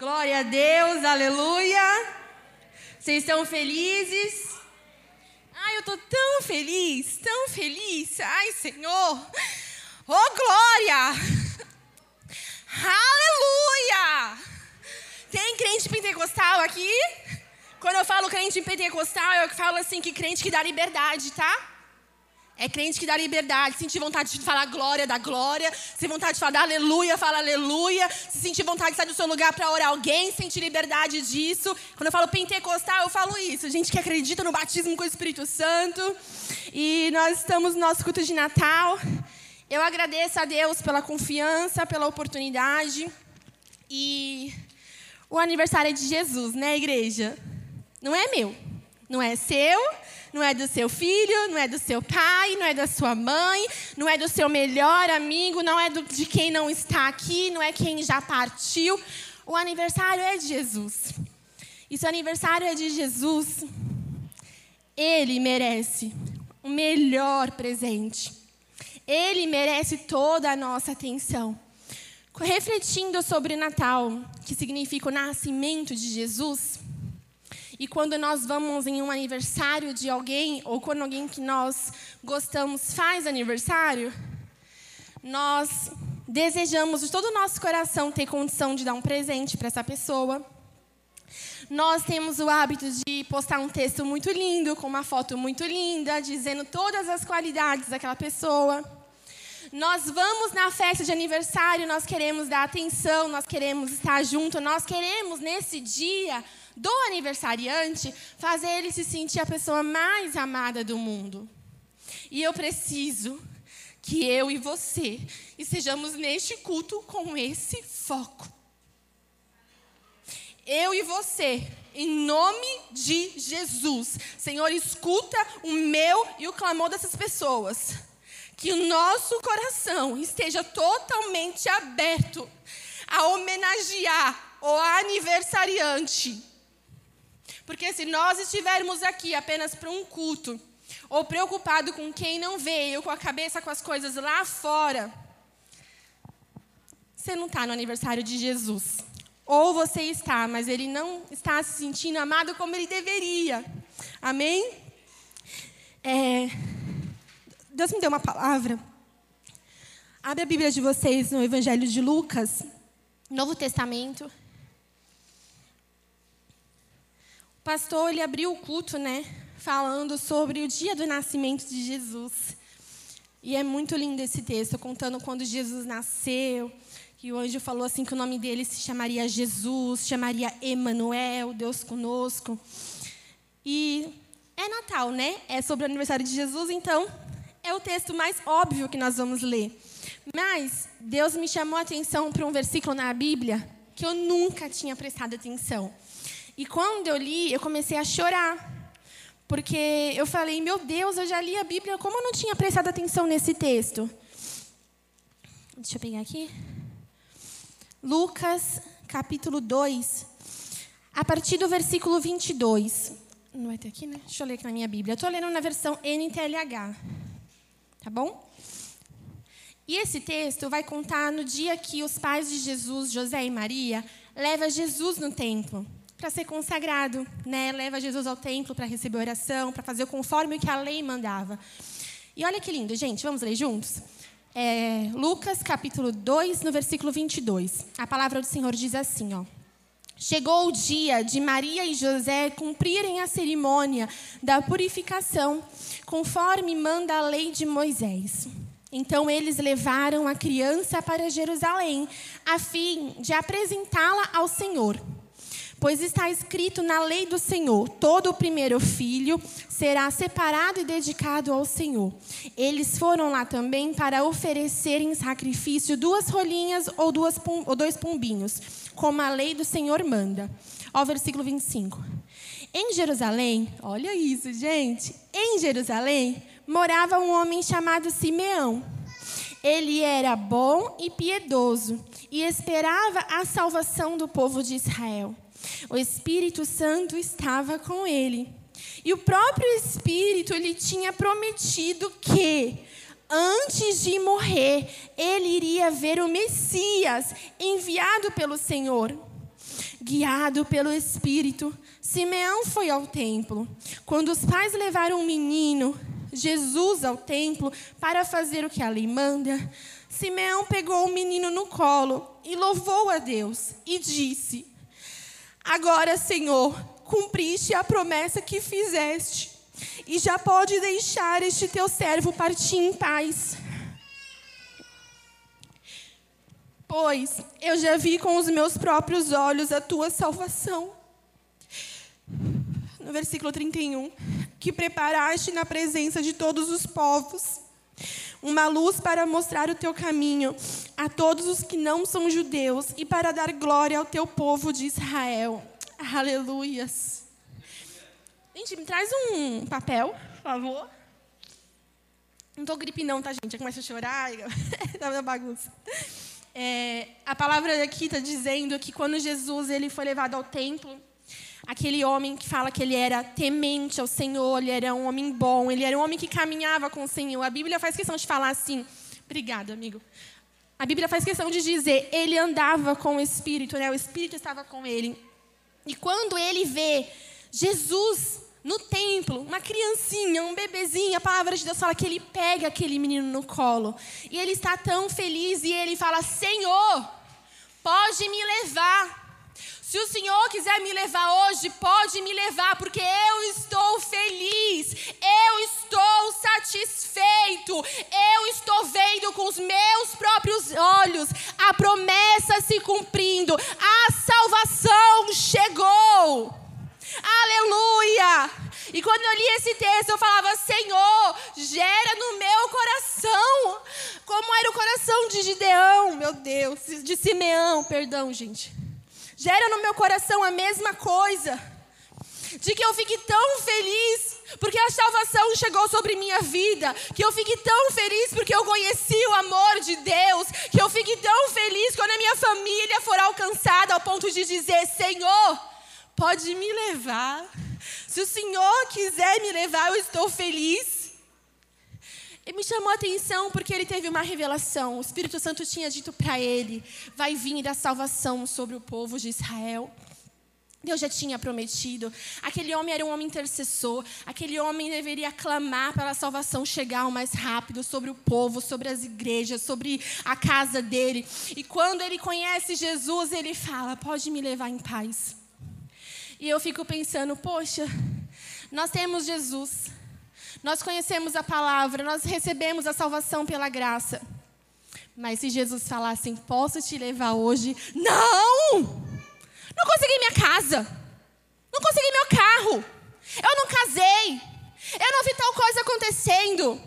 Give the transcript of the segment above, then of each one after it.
Glória a Deus, aleluia. Vocês estão felizes? Ai, eu tô tão feliz, tão feliz. Ai, Senhor. Oh, glória! Aleluia! Tem crente pentecostal aqui? Quando eu falo crente pentecostal, eu falo assim que crente que dá liberdade, tá? É crente que dá liberdade. Sentir vontade de falar glória, dá glória. Se vontade de falar aleluia, fala aleluia. Se sentir vontade de sair do seu lugar para orar alguém, sentir liberdade disso. Quando eu falo pentecostal, eu falo isso. Gente que acredita no batismo com o Espírito Santo. E nós estamos no nosso culto de Natal. Eu agradeço a Deus pela confiança, pela oportunidade. E o aniversário é de Jesus, né, igreja? Não é meu. Não é seu não é do seu filho, não é do seu pai, não é da sua mãe, não é do seu melhor amigo, não é do, de quem não está aqui, não é quem já partiu. O aniversário é de Jesus. E se o aniversário é de Jesus, ele merece o melhor presente. Ele merece toda a nossa atenção. Refletindo sobre o Natal, que significa o nascimento de Jesus, e quando nós vamos em um aniversário de alguém, ou quando alguém que nós gostamos faz aniversário, nós desejamos de todo o nosso coração ter condição de dar um presente para essa pessoa. Nós temos o hábito de postar um texto muito lindo, com uma foto muito linda, dizendo todas as qualidades daquela pessoa. Nós vamos na festa de aniversário, nós queremos dar atenção, nós queremos estar junto, nós queremos nesse dia do aniversariante fazer ele se sentir a pessoa mais amada do mundo. E eu preciso que eu e você estejamos neste culto com esse foco. Eu e você, em nome de Jesus. Senhor, escuta o meu e o clamor dessas pessoas. Que o nosso coração esteja totalmente aberto a homenagear o aniversariante porque se nós estivermos aqui apenas para um culto, ou preocupado com quem não veio, com a cabeça com as coisas lá fora, você não está no aniversário de Jesus. Ou você está, mas ele não está se sentindo amado como ele deveria. Amém? É, Deus me deu uma palavra. Abre a Bíblia de vocês no Evangelho de Lucas, Novo Testamento. Pastor ele abriu o culto, né, falando sobre o dia do nascimento de Jesus. E é muito lindo esse texto, contando quando Jesus nasceu, que o anjo falou assim que o nome dele se chamaria Jesus, chamaria Emanuel, Deus conosco. E é Natal, né? É sobre o aniversário de Jesus, então é o texto mais óbvio que nós vamos ler. Mas Deus me chamou a atenção para um versículo na Bíblia que eu nunca tinha prestado atenção. E quando eu li, eu comecei a chorar. Porque eu falei, meu Deus, eu já li a Bíblia, como eu não tinha prestado atenção nesse texto? Deixa eu pegar aqui. Lucas, capítulo 2, a partir do versículo 22. Não vai ter aqui, né? Deixa eu ler aqui na minha Bíblia. Eu estou lendo na versão NTLH. Tá bom? E esse texto vai contar no dia que os pais de Jesus, José e Maria, levam Jesus no templo para ser consagrado, né? Leva Jesus ao templo para receber oração, para fazer conforme o que a lei mandava. E olha que lindo, gente, vamos ler juntos? É, Lucas capítulo 2, no versículo 22. A palavra do Senhor diz assim, ó. Chegou o dia de Maria e José cumprirem a cerimônia da purificação, conforme manda a lei de Moisés. Então eles levaram a criança para Jerusalém, a fim de apresentá-la ao Senhor. Pois está escrito na lei do Senhor: todo o primeiro filho será separado e dedicado ao Senhor. Eles foram lá também para oferecerem sacrifício duas rolinhas ou, duas, ou dois pombinhos, como a lei do Senhor manda. Ó, versículo 25. Em Jerusalém, olha isso, gente. Em Jerusalém morava um homem chamado Simeão. Ele era bom e piedoso e esperava a salvação do povo de Israel. O Espírito Santo estava com ele. E o próprio Espírito lhe tinha prometido que, antes de morrer, ele iria ver o Messias enviado pelo Senhor. Guiado pelo Espírito, Simeão foi ao templo. Quando os pais levaram o menino, Jesus, ao templo para fazer o que a lei manda, Simeão pegou o menino no colo e louvou a Deus e disse: Agora, Senhor, cumpriste a promessa que fizeste, e já pode deixar este teu servo partir em paz. Pois eu já vi com os meus próprios olhos a tua salvação. No versículo 31, que preparaste na presença de todos os povos, uma luz para mostrar o teu caminho a todos os que não são judeus e para dar glória ao teu povo de Israel. Aleluias. Gente, me traz um papel, por favor. Não tô gripe não, tá, gente? Eu começo a chorar, dá uma bagunça. É, a palavra aqui está dizendo que quando Jesus ele foi levado ao templo, aquele homem que fala que ele era temente ao Senhor, ele era um homem bom, ele era um homem que caminhava com o Senhor. A Bíblia faz questão de falar assim. Obrigada, amigo. A Bíblia faz questão de dizer, ele andava com o Espírito, né? O Espírito estava com ele. E quando ele vê Jesus no templo, uma criancinha, um bebezinho, a palavra de Deus fala que ele pega aquele menino no colo. E ele está tão feliz e ele fala: Senhor, pode me levar. Se o Senhor quiser me levar hoje, pode me levar, porque eu estou feliz, eu estou satisfeito, eu estou vendo com os meus próprios olhos a promessa se cumprindo, a salvação chegou. Aleluia! E quando eu li esse texto, eu falava: Senhor, gera no meu coração, como era o coração de Gideão, meu Deus, de Simeão, perdão, gente gera no meu coração a mesma coisa. De que eu fique tão feliz porque a salvação chegou sobre minha vida, que eu fique tão feliz porque eu conheci o amor de Deus, que eu fique tão feliz quando a minha família for alcançada ao ponto de dizer: Senhor, pode me levar. Se o Senhor quiser me levar, eu estou feliz. E me chamou a atenção porque ele teve uma revelação. O Espírito Santo tinha dito para ele: vai vir a salvação sobre o povo de Israel. Deus já tinha prometido. Aquele homem era um homem intercessor. Aquele homem deveria clamar para a salvação chegar o mais rápido sobre o povo, sobre as igrejas, sobre a casa dele. E quando ele conhece Jesus, ele fala: Pode me levar em paz. E eu fico pensando: Poxa, nós temos Jesus. Nós conhecemos a palavra, nós recebemos a salvação pela graça. Mas se Jesus falasse, assim, posso te levar hoje? Não! Não consegui minha casa. Não consegui meu carro. Eu não casei. Eu não vi tal coisa acontecendo.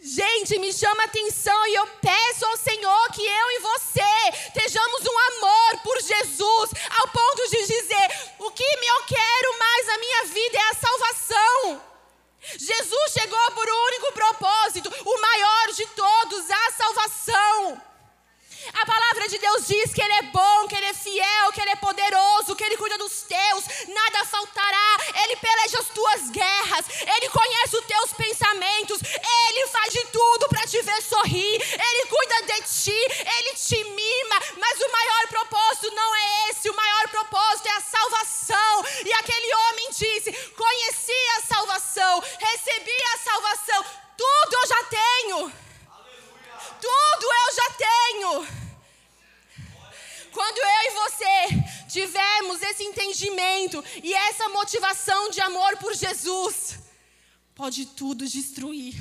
Gente, me chama atenção e eu peço ao Senhor que eu e você tejamos um amor por Jesus, ao ponto de dizer: o que eu quero mais na minha vida é a salvação. Jesus chegou por um único propósito, o maior de todos, a salvação. A palavra de Deus diz que Ele é bom, que Ele é fiel, que Ele é poderoso, que Ele cuida dos teus, nada faltará. Ele peleja as tuas guerras, Ele conhece os teus pensamentos, Ele faz de tudo para te ver sorrir, Ele cuida de ti, Ele te mima. Mas o maior propósito não é esse, o maior propósito é a salvação. E aquele homem disse: Conheci a salvação, recebi a salvação, tudo eu já tenho. Tudo eu já tenho. Quando eu e você tivermos esse entendimento e essa motivação de amor por Jesus, pode tudo destruir,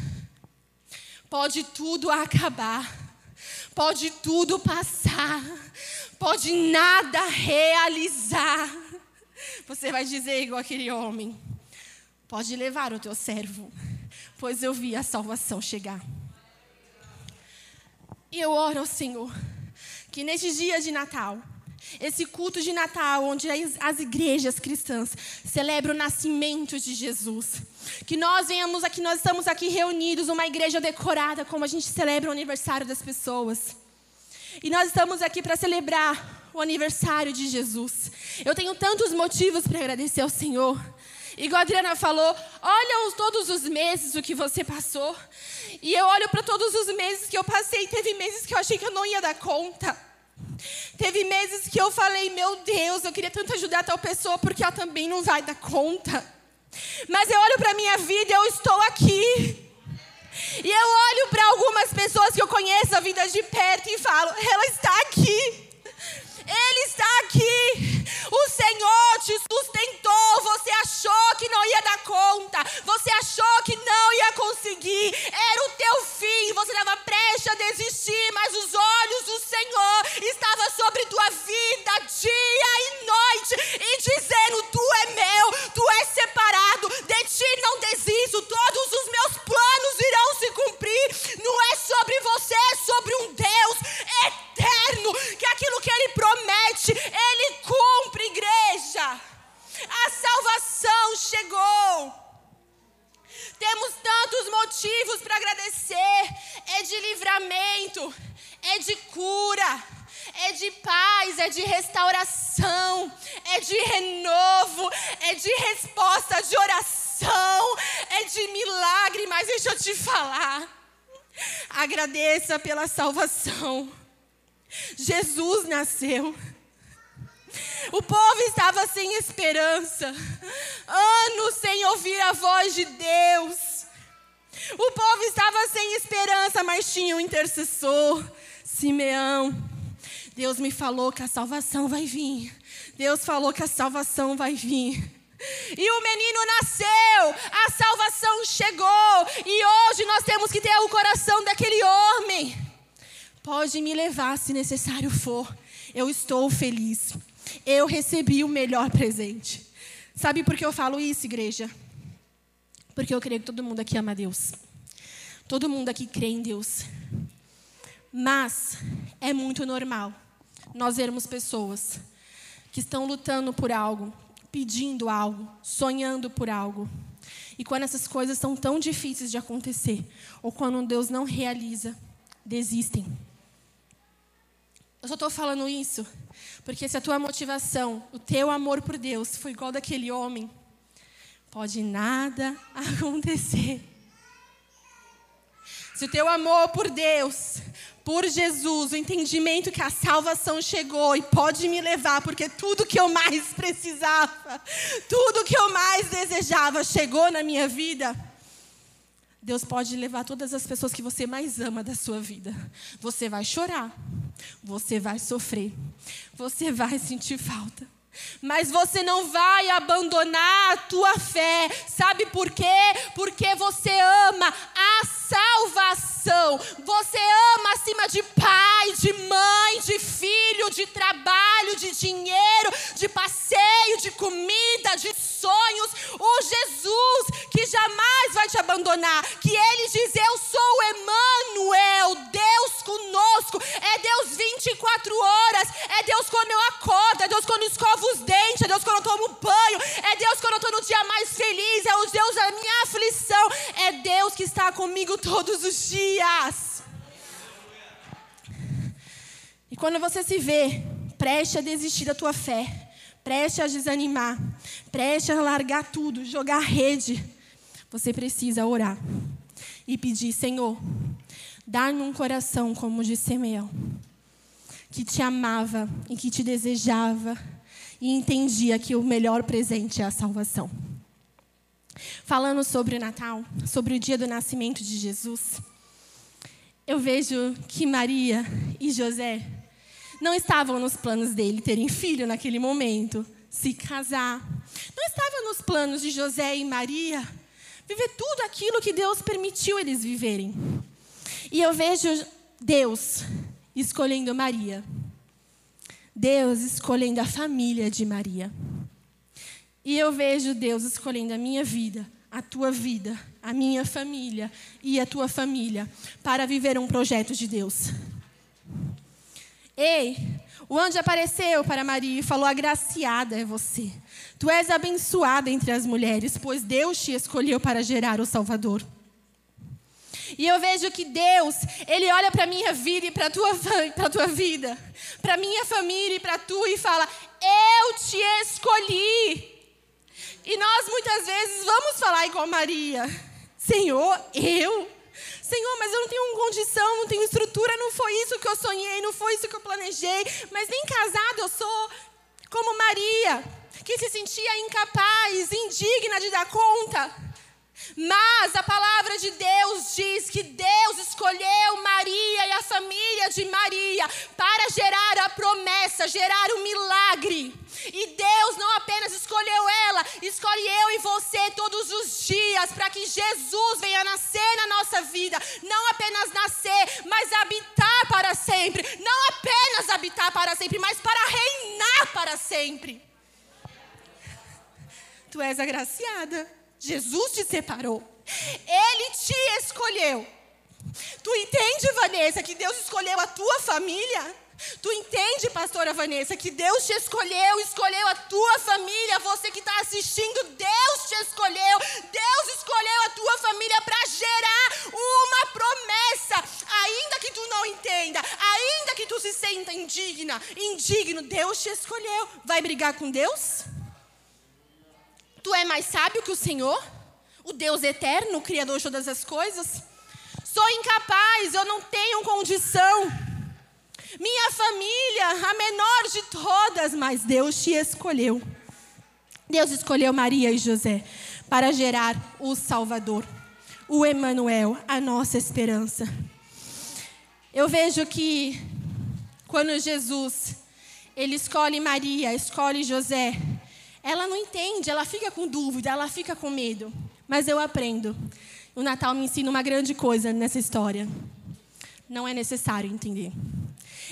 pode tudo acabar, pode tudo passar, pode nada realizar. Você vai dizer igual aquele homem: pode levar o teu servo, pois eu vi a salvação chegar. E eu oro ao Senhor que neste dia de Natal, esse culto de Natal, onde as igrejas cristãs celebram o nascimento de Jesus, que nós venhamos aqui, nós estamos aqui reunidos, uma igreja decorada, como a gente celebra o aniversário das pessoas. E nós estamos aqui para celebrar o aniversário de Jesus. Eu tenho tantos motivos para agradecer ao Senhor. Igual a Adriana falou, olha os, todos os meses o que você passou. E eu olho para todos os meses que eu passei. Teve meses que eu achei que eu não ia dar conta. Teve meses que eu falei, meu Deus, eu queria tanto ajudar tal pessoa porque ela também não vai dar conta. Mas eu olho para minha vida eu estou aqui. E eu olho para algumas pessoas que eu conheço a vida de perto e falo, ela está aqui. Ele está aqui. O Senhor te sustentou. Você achou que não ia dar conta. Você achou que não ia conseguir. Era pela salvação. Jesus nasceu. O povo estava sem esperança, anos sem ouvir a voz de Deus. O povo estava sem esperança, mas tinha um intercessor, Simeão. Deus me falou que a salvação vai vir. Deus falou que a salvação vai vir. E o menino nasceu, a salvação chegou, e hoje nós temos que ter o coração daquele homem. Pode me levar se necessário for, eu estou feliz. Eu recebi o melhor presente. Sabe por que eu falo isso, igreja? Porque eu creio que todo mundo aqui ama Deus. Todo mundo aqui crê em Deus. Mas é muito normal nós vermos pessoas que estão lutando por algo, pedindo algo, sonhando por algo. E quando essas coisas são tão difíceis de acontecer, ou quando Deus não realiza, desistem. Eu só estou falando isso porque se a tua motivação, o teu amor por Deus foi igual daquele homem, pode nada acontecer. Se o teu amor por Deus, por Jesus, o entendimento que a salvação chegou e pode me levar, porque tudo que eu mais precisava, tudo que eu mais desejava chegou na minha vida Deus pode levar todas as pessoas que você mais ama da sua vida. Você vai chorar, você vai sofrer, você vai sentir falta. Mas você não vai abandonar a tua fé. Sabe por quê? Porque você ama a salvação. Você ama acima de pai, de mãe, de filho, de trabalho, de dinheiro, de passeio, de comida, de sonhos. O Jesus que jamais vai te abandonar. Que ele diz: Eu sou Emmanuel, Deus conosco. É Deus 24 horas. É Deus quando eu acordo. É Deus quando eu os dentes. É Deus quando eu tomo banho. É Deus quando eu estou no dia mais feliz. É o Deus da minha aflição. É Deus que está comigo todos os dias. E quando você se vê, preste a desistir da tua fé preste a desanimar, preste a largar tudo, jogar rede, você precisa orar e pedir: Senhor, dá-me um coração como o de Simeão, que te amava e que te desejava e entendia que o melhor presente é a salvação. Falando sobre o Natal, sobre o dia do nascimento de Jesus, eu vejo que Maria e José não estavam nos planos dele terem filho naquele momento, se casar. Não estava nos planos de José e Maria viver tudo aquilo que Deus permitiu eles viverem. E eu vejo Deus escolhendo Maria. Deus escolhendo a família de Maria. E eu vejo Deus escolhendo a minha vida, a tua vida, a minha família e a tua família para viver um projeto de Deus. Ei, o anjo apareceu para Maria e falou: Agraciada é você. Tu és abençoada entre as mulheres, pois Deus te escolheu para gerar o Salvador. E eu vejo que Deus, Ele olha para a minha vida e para a tua, tua vida, para a minha família e para a tua, e fala: Eu te escolhi. E nós muitas vezes vamos falar igual Maria: Senhor, eu? Senhor, mas eu não tenho condição, não tenho estrutura, não foi isso que eu sonhei, não foi isso que eu planejei. Mas nem casado eu sou como Maria, que se sentia incapaz, indigna de dar conta. Mas a palavra de Deus diz que Deus escolheu Maria e a família de Maria para gerar a promessa, gerar o milagre. E Deus não apenas escolheu ela, escolhe eu e você todos os dias para que Jesus venha nascer na nossa vida. Não apenas nascer, mas habitar para sempre. Não apenas habitar para sempre, mas para reinar para sempre. Tu és agraciada. Jesus te separou. Ele te escolheu. Tu entende, Vanessa, que Deus escolheu a tua família? Tu entende, pastora Vanessa, que Deus te escolheu, escolheu a tua família, você que está assistindo, Deus te escolheu, Deus escolheu a tua família para gerar uma promessa, ainda que tu não entenda, ainda que tu se sinta indigna, indigno, Deus te escolheu. Vai brigar com Deus? Tu é mais sábio que o Senhor? O Deus eterno, o Criador de todas as coisas? Sou incapaz, eu não tenho condição. Minha família, a menor de todas, mas Deus te escolheu. Deus escolheu Maria e José para gerar o Salvador, o Emanuel, a nossa esperança. Eu vejo que quando Jesus ele escolhe Maria, escolhe José, ela não entende, ela fica com dúvida, ela fica com medo. Mas eu aprendo. O Natal me ensina uma grande coisa nessa história. Não é necessário entender.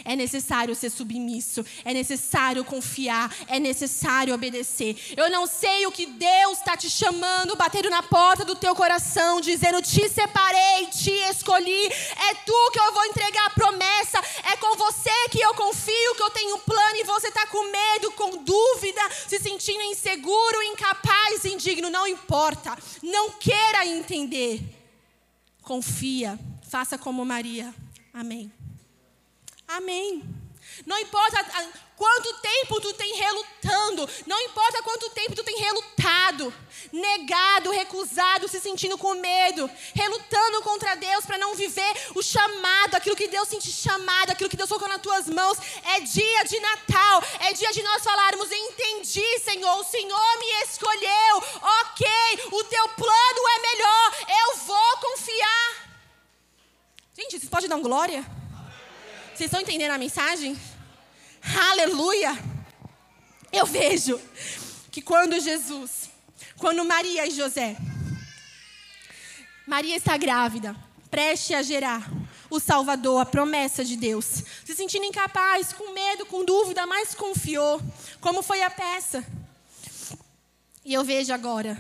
É necessário ser submisso, é necessário confiar, é necessário obedecer. Eu não sei o que Deus está te chamando, batendo na porta do teu coração, dizendo: Te separei, te escolhi, é tu que eu vou entregar a promessa, é com você que eu confio, que eu tenho um plano e você está com medo, com dúvida, se sentindo inseguro, incapaz, indigno. Não importa, não queira entender. Confia, faça como Maria. Amém. Amém. Não importa quanto tempo tu tem relutando, não importa quanto tempo tu tem relutado, negado, recusado, se sentindo com medo, relutando contra Deus para não viver o chamado, aquilo que Deus sente chamado, aquilo que Deus colocou nas tuas mãos. É dia de Natal, é dia de nós falarmos: entendi, Senhor, o Senhor me escolheu, ok, o teu plano é melhor, eu vou confiar. Gente, vocês podem dar um glória? Vocês estão entendendo a mensagem? Aleluia! Eu vejo que quando Jesus, quando Maria e José, Maria está grávida, preste a gerar o Salvador, a promessa de Deus, se sentindo incapaz, com medo, com dúvida, mas confiou, como foi a peça. E eu vejo agora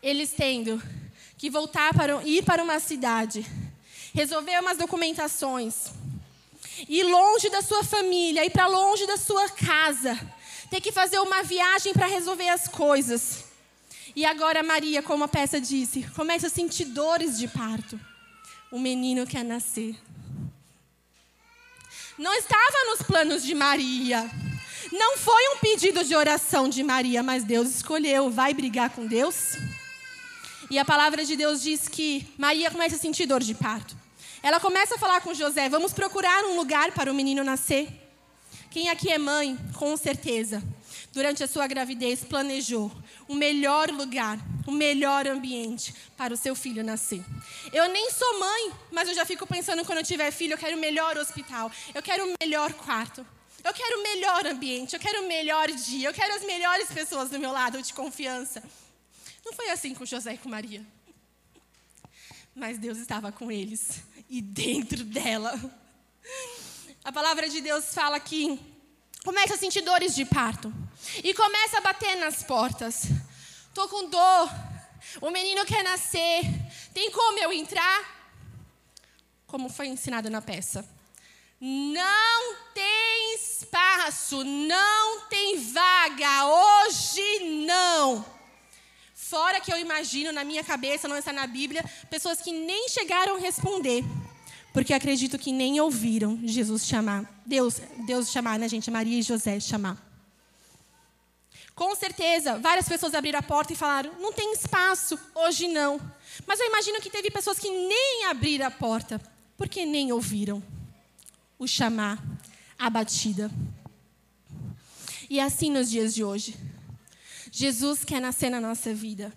eles tendo que voltar para ir para uma cidade, resolver umas documentações, ir longe da sua família, ir para longe da sua casa, ter que fazer uma viagem para resolver as coisas. E agora Maria, como a peça disse, começa a sentir dores de parto. O menino quer nascer. Não estava nos planos de Maria. Não foi um pedido de oração de Maria, mas Deus escolheu. Vai brigar com Deus? E a palavra de Deus diz que Maria começa a sentir dor de parto. Ela começa a falar com José: vamos procurar um lugar para o menino nascer. Quem aqui é mãe, com certeza, durante a sua gravidez, planejou o melhor lugar, o melhor ambiente para o seu filho nascer. Eu nem sou mãe, mas eu já fico pensando quando eu tiver filho, eu quero o melhor hospital, eu quero o melhor quarto. Eu quero o melhor ambiente, eu quero o melhor dia, eu quero as melhores pessoas do meu lado de confiança. Não foi assim com José e com Maria. Mas Deus estava com eles e dentro dela. A palavra de Deus fala que começa a sentir dores de parto e começa a bater nas portas. Tô com dor. O menino quer nascer. Tem como eu entrar? Como foi ensinado na peça. Não tem espaço, não tem vaga, hoje não. Fora que eu imagino na minha cabeça, não está na Bíblia, pessoas que nem chegaram a responder. Porque acredito que nem ouviram Jesus chamar. Deus, Deus chamar, né, gente? Maria e José chamar. Com certeza, várias pessoas abriram a porta e falaram: não tem espaço, hoje não. Mas eu imagino que teve pessoas que nem abriram a porta, porque nem ouviram o chamar, a batida. E é assim nos dias de hoje. Jesus quer nascer na nossa vida.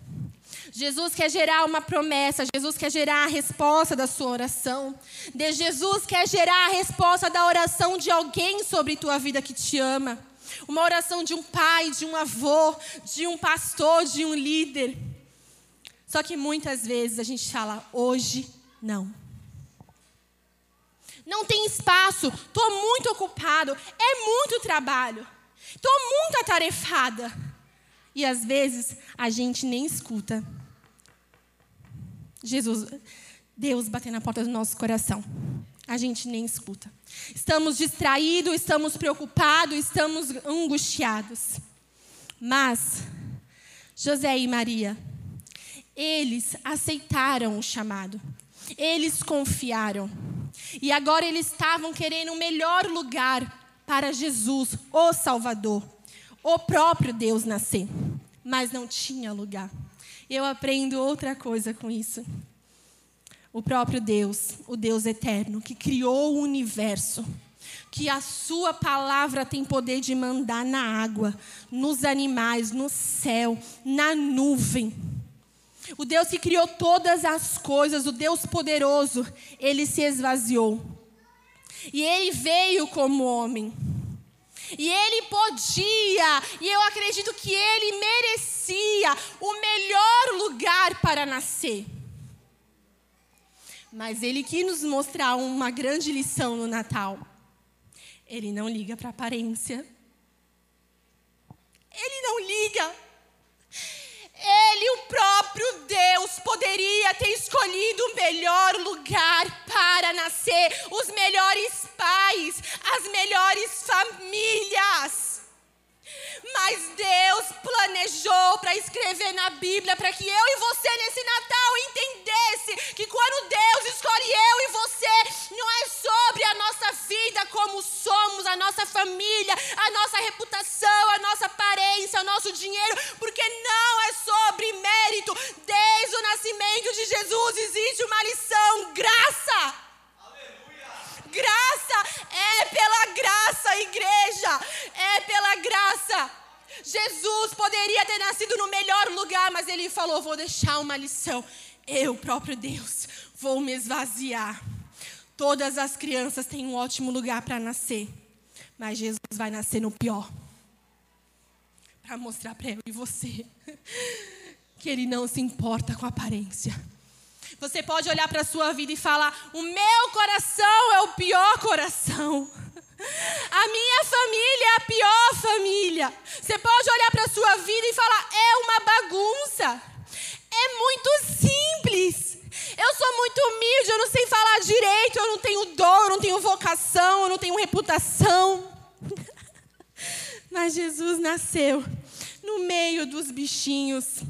Jesus quer gerar uma promessa, Jesus quer gerar a resposta da sua oração. De Jesus quer gerar a resposta da oração de alguém sobre tua vida que te ama. Uma oração de um pai, de um avô, de um pastor, de um líder. Só que muitas vezes a gente fala, hoje não. Não tem espaço, estou muito ocupado, é muito trabalho, estou muito atarefada. E às vezes a gente nem escuta. Jesus, Deus batendo na porta do nosso coração. A gente nem escuta. Estamos distraídos, estamos preocupados, estamos angustiados. Mas José e Maria, eles aceitaram o chamado. Eles confiaram. E agora eles estavam querendo o melhor lugar para Jesus, o Salvador, o próprio Deus nascer. Mas não tinha lugar. Eu aprendo outra coisa com isso. O próprio Deus, o Deus eterno, que criou o universo, que a sua palavra tem poder de mandar na água, nos animais, no céu, na nuvem. O Deus que criou todas as coisas, o Deus poderoso, ele se esvaziou. E ele veio como homem. E ele podia, e eu acredito que ele merecia o melhor lugar para nascer. Mas ele quis nos mostrar uma grande lição no Natal. Ele não liga para a aparência. Ele não liga. Ele, o próprio Deus, poderia ter escolhido o melhor lugar para nascer, os melhores pais, as melhores famílias. Mas Deus planejou para escrever na Bíblia para que eu e você nesse Natal entendesse que quando Deus escolhe eu e você, não é sobre a nossa vida como somos, a nossa família, a nossa reputação, a nossa aparência, o nosso dinheiro, porque não é sobre mérito. Desde o nascimento de Jesus existe uma lição, graça. Graça é pela graça, igreja. É pela graça. Jesus poderia ter nascido no melhor lugar, mas ele falou: Vou deixar uma lição. Eu, próprio Deus, vou me esvaziar. Todas as crianças têm um ótimo lugar para nascer, mas Jesus vai nascer no pior para mostrar para eu e você que ele não se importa com a aparência. Você pode olhar para a sua vida e falar: o meu coração é o pior coração. A minha família é a pior família. Você pode olhar para a sua vida e falar: é uma bagunça. É muito simples. Eu sou muito humilde, eu não sei falar direito, eu não tenho dom, eu não tenho vocação, eu não tenho reputação. Mas Jesus nasceu no meio dos bichinhos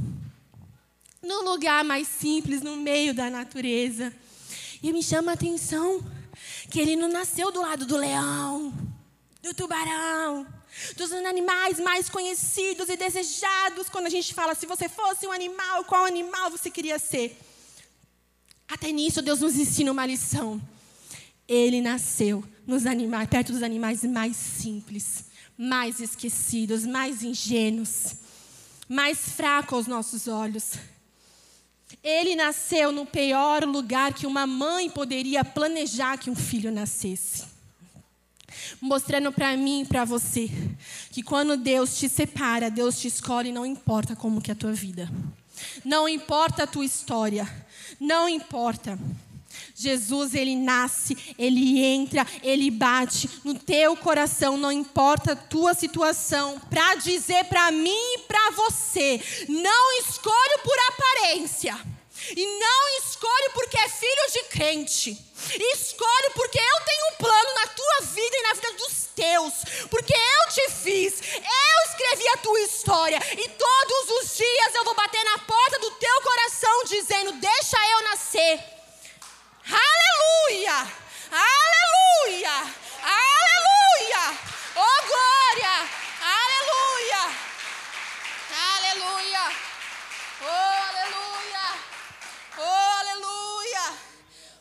no lugar mais simples, no meio da natureza. E me chama a atenção que ele não nasceu do lado do leão, do tubarão, dos animais mais conhecidos e desejados. Quando a gente fala, se você fosse um animal, qual animal você queria ser? Até nisso, Deus nos ensina uma lição. Ele nasceu nos animais, perto dos animais mais simples, mais esquecidos, mais ingênuos, mais fracos aos nossos olhos. Ele nasceu no pior lugar que uma mãe poderia planejar que um filho nascesse. Mostrando para mim e para você que quando Deus te separa, Deus te escolhe, não importa como que é a tua vida. Não importa a tua história. Não importa. Jesus, ele nasce, ele entra, ele bate no teu coração, não importa a tua situação, para dizer para mim e para você: não escolho por aparência. E não escolho porque é filho de crente. Escolho porque eu tenho um plano na tua vida e na vida dos teus. Porque eu te fiz. Eu escrevi a tua história. E todos os dias eu vou bater na porta do teu coração dizendo: Deixa eu nascer. Aleluia! Aleluia! Aleluia! Oh glória! Aleluia! Aleluia! Oh aleluia! Oh aleluia!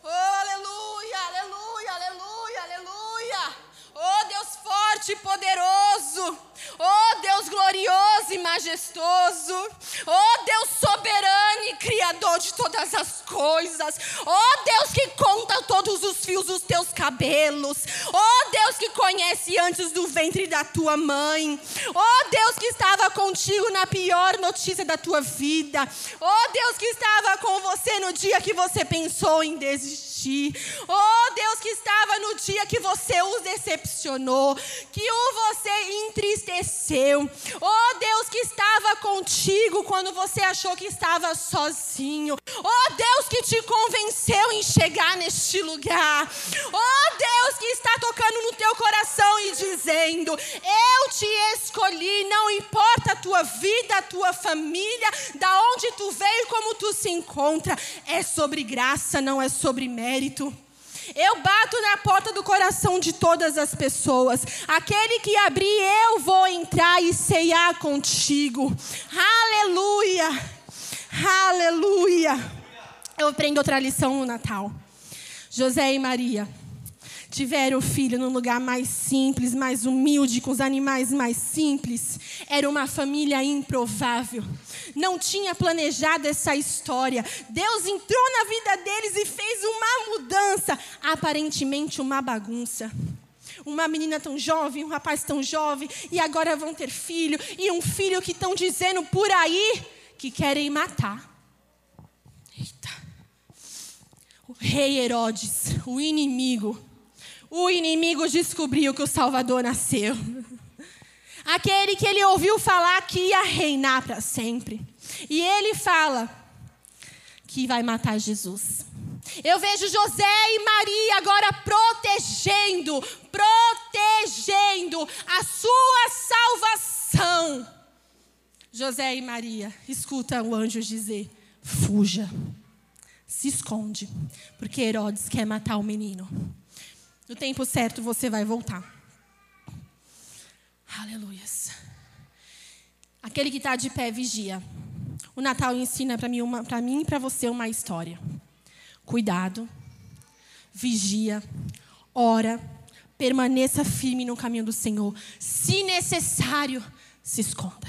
Oh aleluia! forte e poderoso. Oh Deus glorioso e majestoso. Oh Deus soberano e criador de todas as coisas. Oh Deus que conta todos os fios dos teus cabelos. Oh Deus que conhece antes do ventre da tua mãe. Oh Deus que estava contigo na pior notícia da tua vida. Oh Deus que estava com você no dia que você pensou em desistir. Oh Deus que estava no dia que você os decepcionou, que o você entristeceu. Oh Deus que estava contigo quando você achou que estava sozinho. Oh Deus que te convenceu em chegar neste lugar. Oh Deus que está tocando no teu coração e dizendo: Eu te escolhi, não importa a tua vida, a tua família, da onde tu veio, como tu se encontra, é sobre graça, não é sobre mérito. Eu bato na porta do coração de todas as pessoas. Aquele que abrir, eu vou entrar e ceiar contigo. Aleluia! Aleluia! Eu aprendo outra lição no Natal. José e Maria tiveram o filho num lugar mais simples, mais humilde, com os animais mais simples. Era uma família improvável. Não tinha planejado essa história. Deus entrou na vida deles e fez uma mudança, aparentemente uma bagunça. Uma menina tão jovem, um rapaz tão jovem, e agora vão ter filho, e um filho que estão dizendo por aí que querem matar. Eita. O rei Herodes, o inimigo, o inimigo descobriu que o Salvador nasceu. Aquele que ele ouviu falar que ia reinar para sempre. E ele fala que vai matar Jesus. Eu vejo José e Maria agora protegendo, protegendo a sua salvação. José e Maria, escuta o anjo dizer: fuja, se esconde, porque Herodes quer matar o menino. No tempo certo você vai voltar. Aleluias. Aquele que está de pé vigia. O Natal ensina para mim, mim e para você uma história. Cuidado, vigia, ora, permaneça firme no caminho do Senhor. Se necessário, se esconda.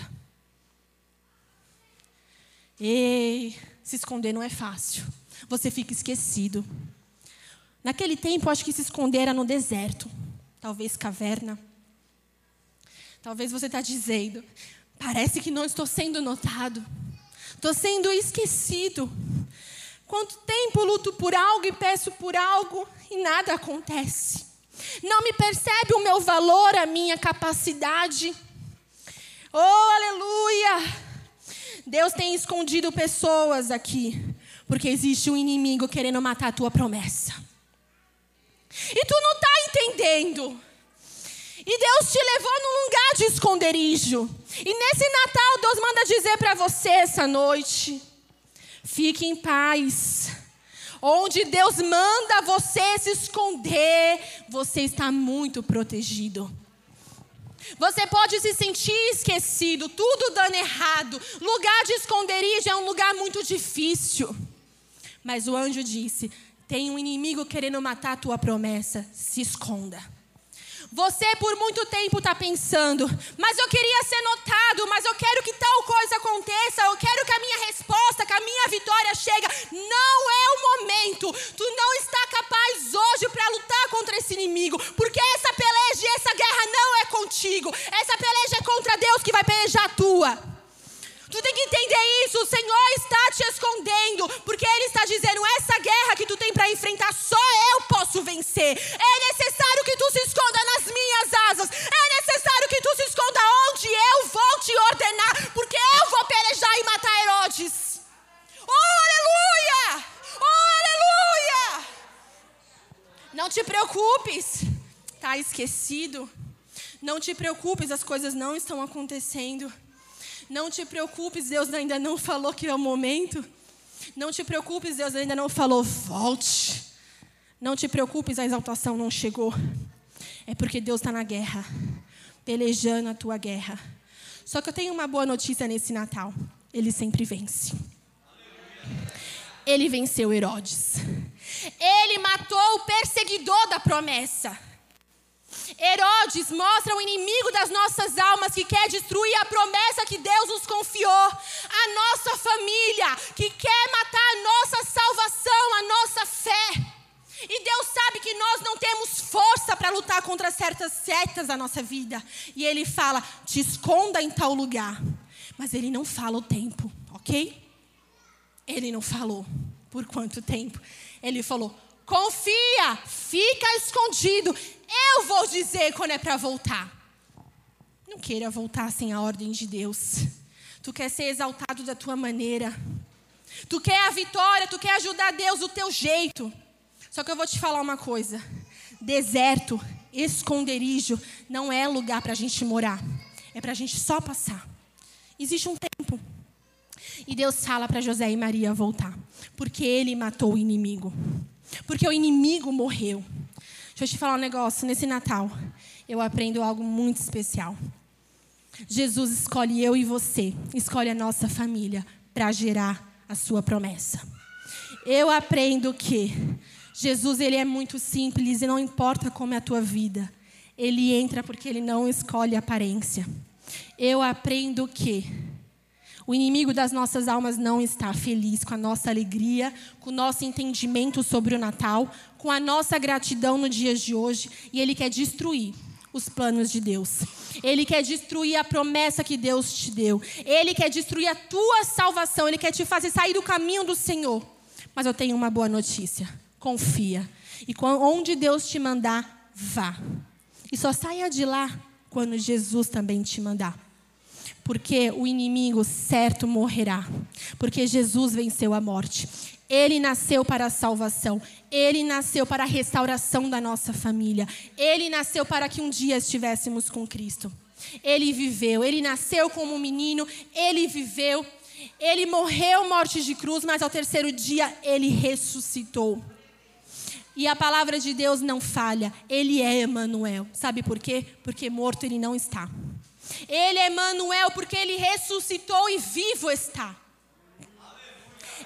Ei, se esconder não é fácil. Você fica esquecido. Naquele tempo, acho que se esconder era no deserto, talvez caverna. Talvez você está dizendo, parece que não estou sendo notado, estou sendo esquecido. Quanto tempo luto por algo e peço por algo e nada acontece. Não me percebe o meu valor, a minha capacidade. Oh, aleluia! Deus tem escondido pessoas aqui, porque existe um inimigo querendo matar a tua promessa. E tu não está entendendo. E Deus te levou num lugar de esconderijo. E nesse Natal, Deus manda dizer para você essa noite: fique em paz. Onde Deus manda você se esconder, você está muito protegido. Você pode se sentir esquecido, tudo dando errado. Lugar de esconderijo é um lugar muito difícil. Mas o anjo disse: tem um inimigo querendo matar a tua promessa. Se esconda. Você por muito tempo está pensando, mas eu queria ser notado, mas eu quero que tal coisa aconteça, eu quero que a minha resposta, que a minha vitória chegue. Não é o momento. Tu não está capaz hoje para lutar contra esse inimigo, porque essa peleja e essa guerra não é contigo. Essa peleja é contra Deus que vai pelejar a tua. Tu tem que entender isso. O Senhor está te escondendo, porque Ele está dizendo: essa guerra que tu tem para enfrentar, só eu posso vencer. É necessário que tu se esconda nas minhas asas. É necessário que tu se esconda onde eu vou te ordenar, porque eu vou pelejar e matar Herodes. Oh, aleluia! Oh, aleluia! Não te preocupes, está esquecido. Não te preocupes, as coisas não estão acontecendo. Não te preocupes, Deus ainda não falou que é o momento. Não te preocupes, Deus ainda não falou, volte. Não te preocupes, a exaltação não chegou. É porque Deus está na guerra, pelejando a tua guerra. Só que eu tenho uma boa notícia nesse Natal: Ele sempre vence. Ele venceu Herodes. Ele matou o perseguidor da promessa. Herodes mostra o inimigo das nossas almas que quer destruir a promessa que Deus nos confiou, a nossa família, que quer matar a nossa salvação, a nossa fé. E Deus sabe que nós não temos força para lutar contra certas setas da nossa vida. E Ele fala: te esconda em tal lugar. Mas Ele não fala o tempo, ok? Ele não falou por quanto tempo. Ele falou: confia, fica escondido. Eu vou dizer quando é para voltar. Não queira voltar sem a ordem de Deus. Tu quer ser exaltado da tua maneira. Tu quer a vitória, tu quer ajudar Deus do teu jeito. Só que eu vou te falar uma coisa: deserto, esconderijo, não é lugar para a gente morar. É para a gente só passar. Existe um tempo. E Deus fala para José e Maria voltar. Porque ele matou o inimigo. Porque o inimigo morreu. Deixa eu te falar um negócio. Nesse Natal, eu aprendo algo muito especial. Jesus escolhe eu e você, escolhe a nossa família para gerar a sua promessa. Eu aprendo que Jesus ele é muito simples e não importa como é a tua vida. Ele entra porque ele não escolhe aparência. Eu aprendo que o inimigo das nossas almas não está feliz com a nossa alegria, com o nosso entendimento sobre o Natal, com a nossa gratidão no dia de hoje, e ele quer destruir os planos de Deus. Ele quer destruir a promessa que Deus te deu. Ele quer destruir a tua salvação. Ele quer te fazer sair do caminho do Senhor. Mas eu tenho uma boa notícia. Confia. E onde Deus te mandar, vá. E só saia de lá quando Jesus também te mandar porque o inimigo certo morrerá, porque Jesus venceu a morte. Ele nasceu para a salvação, ele nasceu para a restauração da nossa família, ele nasceu para que um dia estivéssemos com Cristo. Ele viveu, ele nasceu como um menino, ele viveu, ele morreu morte de cruz, mas ao terceiro dia ele ressuscitou. E a palavra de Deus não falha, ele é Emanuel. Sabe por quê? Porque morto ele não está. Ele é Emanuel porque ele ressuscitou e vivo está.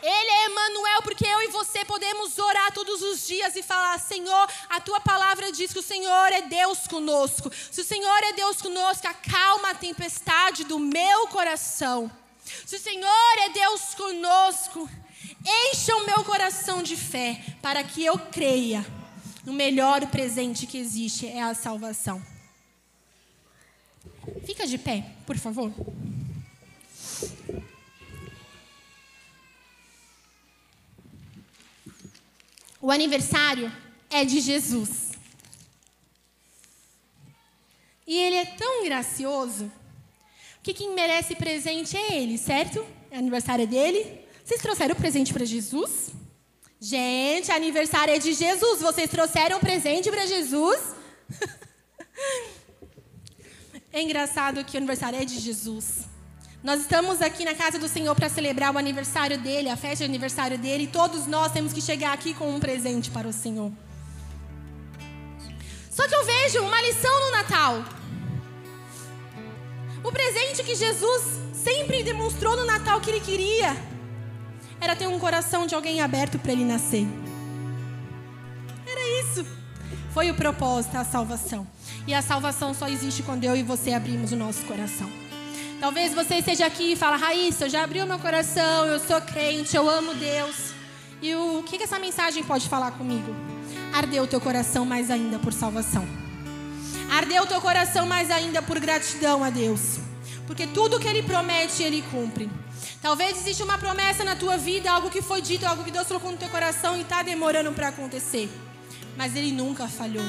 Ele é Emanuel porque eu e você podemos orar todos os dias e falar: Senhor, a tua palavra diz que o Senhor é Deus conosco. Se o Senhor é Deus conosco, acalma a tempestade do meu coração. Se o Senhor é Deus conosco, encha o meu coração de fé para que eu creia no melhor presente que existe é a salvação. Fica de pé, por favor. O aniversário é de Jesus. E ele é tão gracioso que quem merece presente é ele, certo? É aniversário dele. Vocês trouxeram presente para Jesus? Gente, aniversário é de Jesus. Vocês trouxeram presente para Jesus? É engraçado que o aniversário é de Jesus. Nós estamos aqui na casa do Senhor para celebrar o aniversário dele, a festa de aniversário dele, e todos nós temos que chegar aqui com um presente para o Senhor. Só que eu vejo uma lição no Natal. O presente que Jesus sempre demonstrou no Natal que ele queria era ter um coração de alguém aberto para ele nascer. Era isso. Foi o propósito, a salvação. E a salvação só existe quando eu e você abrimos o nosso coração. Talvez você esteja aqui e fala, Raíssa, eu já abri o meu coração, eu sou crente, eu amo Deus. E o que, que essa mensagem pode falar comigo? Ardeu o teu coração mais ainda por salvação. Ardeu o teu coração mais ainda por gratidão a Deus. Porque tudo que Ele promete, Ele cumpre. Talvez exista uma promessa na tua vida, algo que foi dito, algo que Deus colocou no teu coração e está demorando para acontecer. Mas Ele nunca falhou.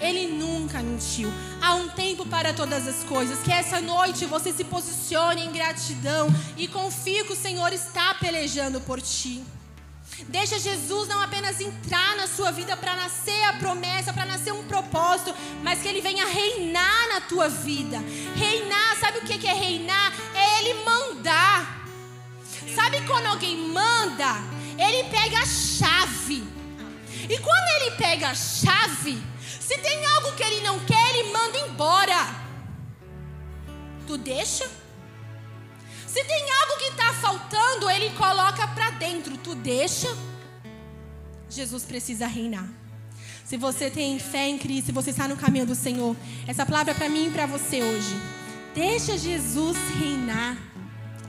Ele nunca mentiu. Há um tempo para todas as coisas. Que essa noite você se posicione em gratidão e confie que o Senhor está pelejando por ti. Deixa Jesus não apenas entrar na sua vida para nascer a promessa, para nascer um propósito, mas que Ele venha reinar na tua vida. Reinar, sabe o que é reinar? É Ele mandar. Sabe quando alguém manda? Ele pega a chave. E quando Ele pega a chave, se tem algo que ele não quer, ele manda embora. Tu deixa? Se tem algo que está faltando, ele coloca para dentro. Tu deixa? Jesus precisa reinar. Se você tem fé em Cristo, se você está no caminho do Senhor, essa palavra é para mim e para você hoje. Deixa Jesus reinar.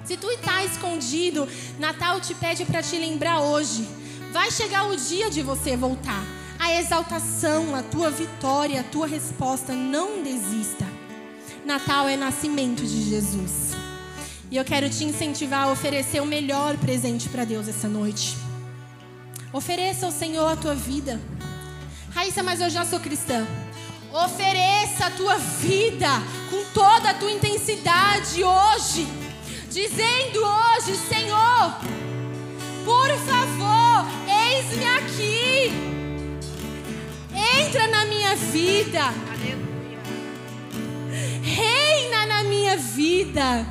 Se tu está escondido, Natal te pede para te lembrar hoje. Vai chegar o dia de você voltar. A exaltação, a tua vitória, a tua resposta. Não desista. Natal é nascimento de Jesus. E eu quero te incentivar a oferecer o melhor presente para Deus essa noite. Ofereça ao Senhor a tua vida. Raíssa, mas eu já sou cristã. Ofereça a tua vida com toda a tua intensidade hoje, dizendo hoje, Senhor, por vida. Reina na minha vida.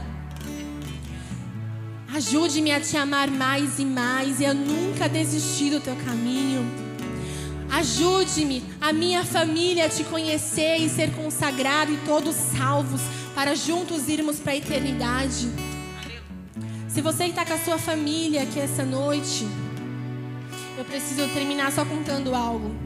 Ajude-me a te amar mais e mais e a nunca desistir do teu caminho. Ajude-me, a minha família, a te conhecer e ser consagrado e todos salvos, para juntos irmos para a eternidade. Se você está com a sua família aqui essa noite, eu preciso terminar só contando algo.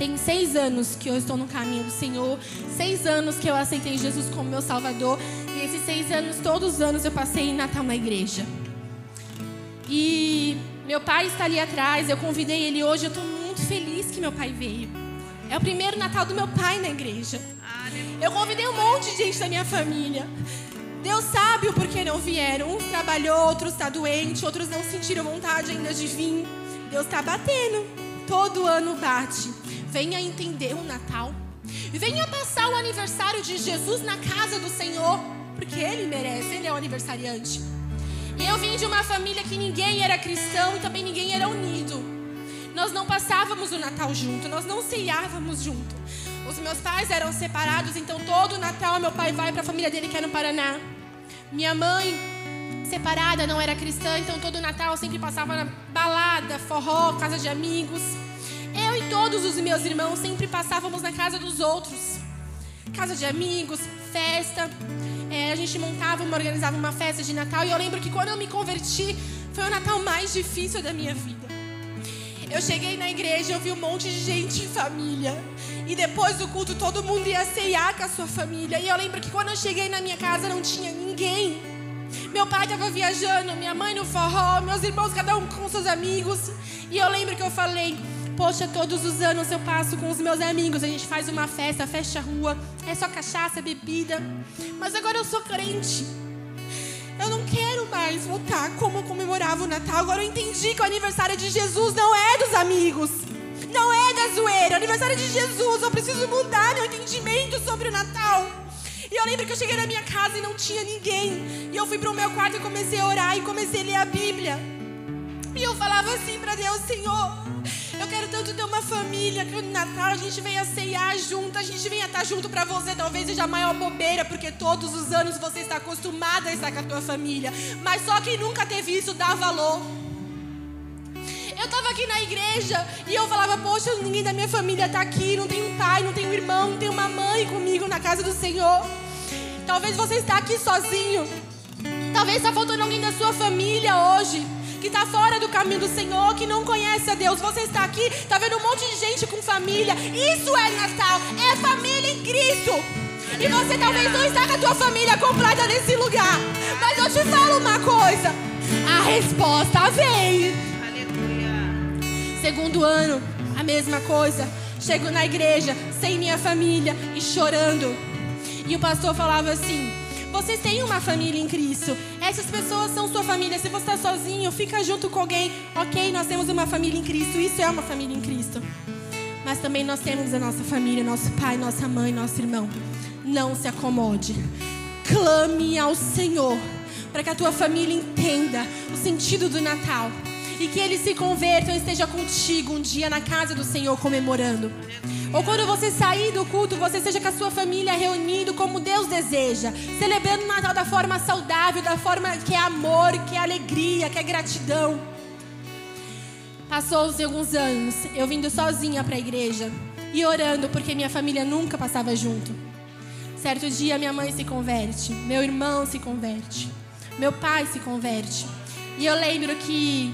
Tem seis anos que eu estou no caminho do Senhor, seis anos que eu aceitei Jesus como meu Salvador, e esses seis anos, todos os anos, eu passei em Natal na igreja. E meu pai está ali atrás, eu convidei ele hoje, eu estou muito feliz que meu pai veio. É o primeiro Natal do meu pai na igreja. Eu convidei um monte de gente da minha família. Deus sabe o porquê não vieram. Uns trabalhou, outros está doente, outros não sentiram vontade ainda de vir. Deus está batendo. Todo ano bate. Venha entender o Natal. Venha passar o aniversário de Jesus na casa do Senhor. Porque Ele merece, Ele é o aniversariante. Eu vim de uma família que ninguém era cristão e também ninguém era unido. Nós não passávamos o Natal junto, nós não ceiávamos junto. Os meus pais eram separados, então todo Natal meu pai vai para a família dele que é no Paraná. Minha mãe, separada, não era cristã, então todo Natal sempre passava na balada, forró, casa de amigos. Todos os meus irmãos sempre passávamos na casa dos outros. Casa de amigos, festa. É, a gente montava, uma, organizava uma festa de Natal. E eu lembro que quando eu me converti, foi o Natal mais difícil da minha vida. Eu cheguei na igreja, eu vi um monte de gente em família. E depois do culto, todo mundo ia ceiar com a sua família. E eu lembro que quando eu cheguei na minha casa, não tinha ninguém. Meu pai estava viajando, minha mãe no forró, meus irmãos, cada um com seus amigos. E eu lembro que eu falei: Poxa, todos os anos eu passo com os meus amigos, a gente faz uma festa, fecha a rua, é só cachaça, bebida. Mas agora eu sou crente. Eu não quero mais voltar como eu comemorava o Natal. Agora eu entendi que o aniversário de Jesus não é dos amigos. Não é da zoeira. É aniversário de Jesus. Eu preciso mudar meu entendimento sobre o Natal. E eu lembro que eu cheguei na minha casa e não tinha ninguém. E eu fui para o meu quarto e comecei a orar e comecei a ler a Bíblia. E eu falava assim para Deus, Senhor, eu quero tanto ter uma família que no Natal a gente venha ceiar junto, a gente venha estar junto para você. Talvez seja a maior bobeira, porque todos os anos você está acostumada a estar com a tua família. Mas só quem nunca teve isso dá valor. Eu estava aqui na igreja e eu falava, poxa, ninguém da minha família está aqui, não tem um pai, não tem um irmão, não tem uma mãe comigo na casa do Senhor. Talvez você está aqui sozinho. Talvez está faltando alguém da sua família está fora do caminho do Senhor, que não conhece a Deus. Você está aqui, está vendo um monte de gente com família. Isso é Natal, é família em Cristo. E você talvez não está com a tua família completa nesse lugar. Mas eu te falo uma coisa: a resposta vem. Aleluia. Segundo ano, a mesma coisa. Chego na igreja sem minha família e chorando. E o pastor falava assim: vocês têm uma família em Cristo. Essas pessoas são sua família. Se você está sozinho, fica junto com alguém. Ok, nós temos uma família em Cristo. Isso é uma família em Cristo. Mas também nós temos a nossa família, nosso pai, nossa mãe, nosso irmão. Não se acomode. Clame ao Senhor para que a tua família entenda o sentido do Natal e que eles se convertam e esteja contigo um dia na casa do Senhor comemorando. Ou quando você sair do culto, você seja com a sua família reunido como Deus deseja, celebrando o Natal da forma saudável, da forma que é amor, que é alegria, que é gratidão. Passou-se alguns anos, eu vindo sozinha para a igreja e orando porque minha família nunca passava junto. Certo dia minha mãe se converte, meu irmão se converte, meu pai se converte. E eu lembro que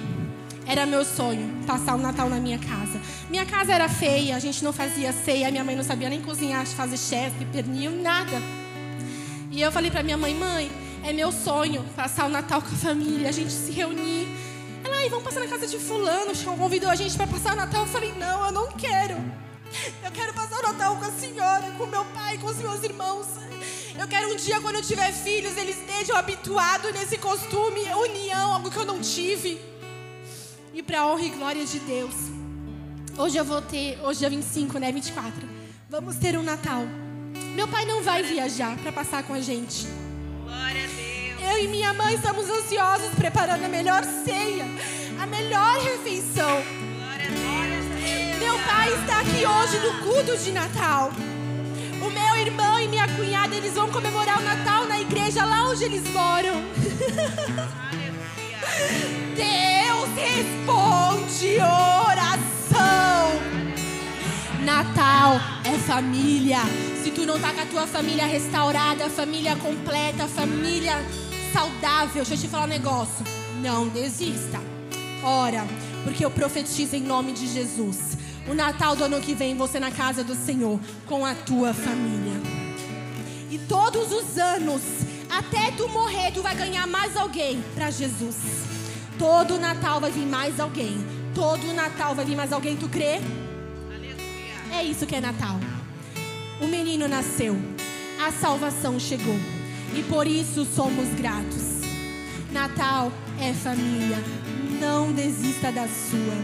Era meu sonho passar o Natal na minha casa. Minha casa era feia, a gente não fazia ceia, minha mãe não sabia nem cozinhar, fazer chefe, pernil, nada. E eu falei para minha mãe, mãe, é meu sonho passar o Natal com a família, a gente se reunir. Ela, ai, vamos passar na casa de fulano, convidou a gente para passar o Natal. Eu falei, não, eu não quero. Eu quero passar o Natal com a senhora, com meu pai, com os meus irmãos. Eu quero um dia, quando eu tiver filhos, eles estejam habituados nesse costume, união, algo que eu não tive e para a honra e glória de Deus. Hoje eu vou ter, hoje é 25, né, 24. Vamos ter um Natal. Meu pai não vai viajar para passar com a gente. Glória a Deus. Eu e minha mãe estamos ansiosos preparando a melhor ceia, a melhor refeição. Glória a Deus. Meu pai está aqui hoje no culto de Natal. O meu irmão e minha cunhada, eles vão comemorar o Natal na igreja lá onde eles moram. Deus responde oração. Natal é família. Se tu não tá com a tua família restaurada, família completa, família saudável, deixa eu te falar um negócio. Não desista. Ora, porque eu profetizo em nome de Jesus. O Natal do ano que vem, você na casa do Senhor, com a tua família. E todos os anos, até tu morrer, tu vai ganhar mais alguém para Jesus. Todo Natal vai vir mais alguém. Todo Natal vai vir mais alguém, tu crê? Aleluia. É isso que é Natal. O menino nasceu, a salvação chegou. E por isso somos gratos. Natal é família. Não desista da sua.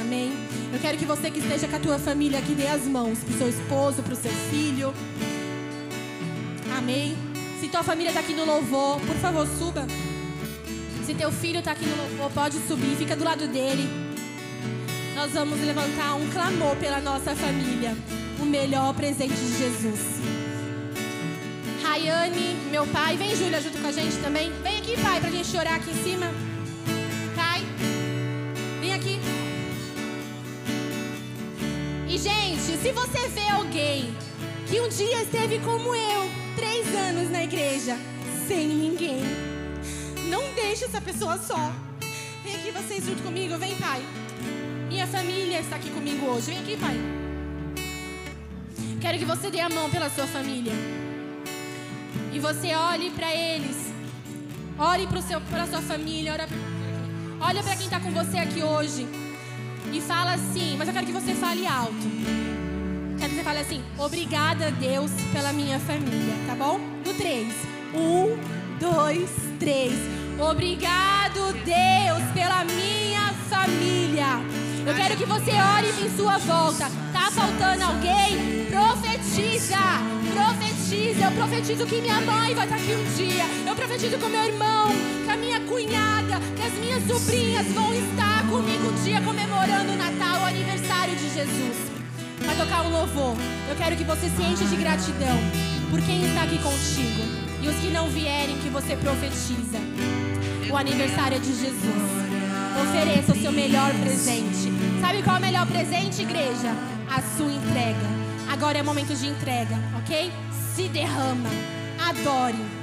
Amém? Eu quero que você que esteja com a tua família aqui dê as mãos pro seu esposo, pro seu filho. Amém? Se tua família está aqui no louvor, por favor, suba. Se teu filho está aqui no louvor, pode subir, fica do lado dele. Nós vamos levantar um clamor pela nossa família. O melhor presente de Jesus. Rayane, meu pai, vem Júlia junto com a gente também. Vem aqui, pai, pra gente chorar aqui em cima. Pai, vem aqui. E gente, se você vê alguém que um dia esteve como eu, três anos na igreja, sem ninguém, não deixe essa pessoa só. Vem aqui vocês junto comigo, vem pai. Minha família está aqui comigo hoje. Vem aqui, pai. Quero que você dê a mão pela sua família. E você olhe para eles. Olhe para a sua família. Olha para quem está com você aqui hoje. E fala assim, mas eu quero que você fale alto. Quero que você fale assim: Obrigada, Deus, pela minha família, tá bom? No três. Um, dois, três. Obrigado, Deus, pela minha família. Eu quero que você ore em sua volta. Tá faltando alguém? Profetiza. Profetiza. Eu profetizo que minha mãe vai estar aqui um dia. Eu profetizo com meu irmão, com a minha cunhada, que as minhas sobrinhas vão estar comigo um dia comemorando o Natal, o aniversário de Jesus. Vai tocar um louvor. Eu quero que você se enche de gratidão por quem está aqui contigo. E os que não vierem, que você profetiza. O aniversário é de Jesus. Ofereça o seu melhor presente. Sabe qual é o melhor presente, igreja? A sua entrega. Agora é momento de entrega, ok? Se derrama. Adore.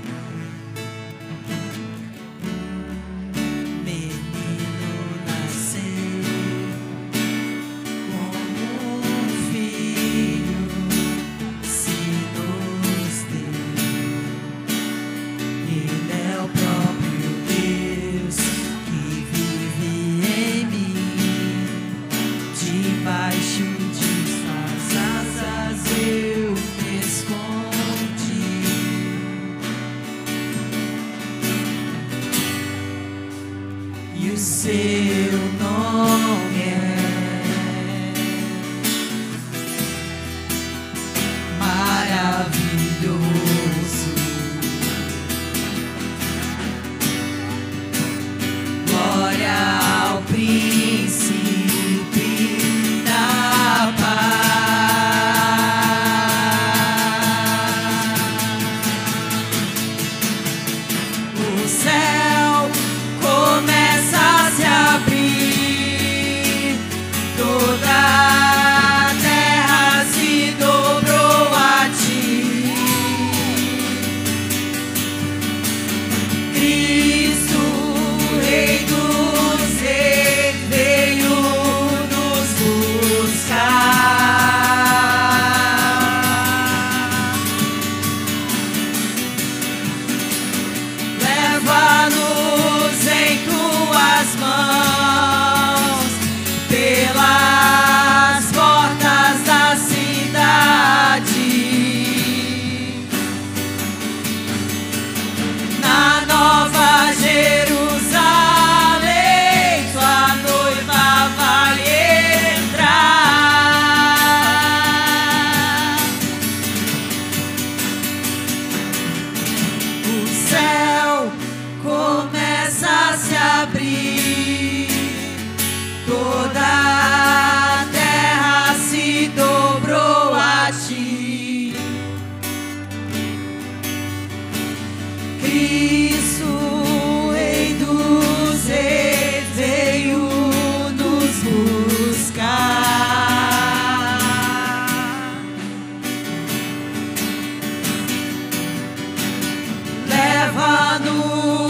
nous.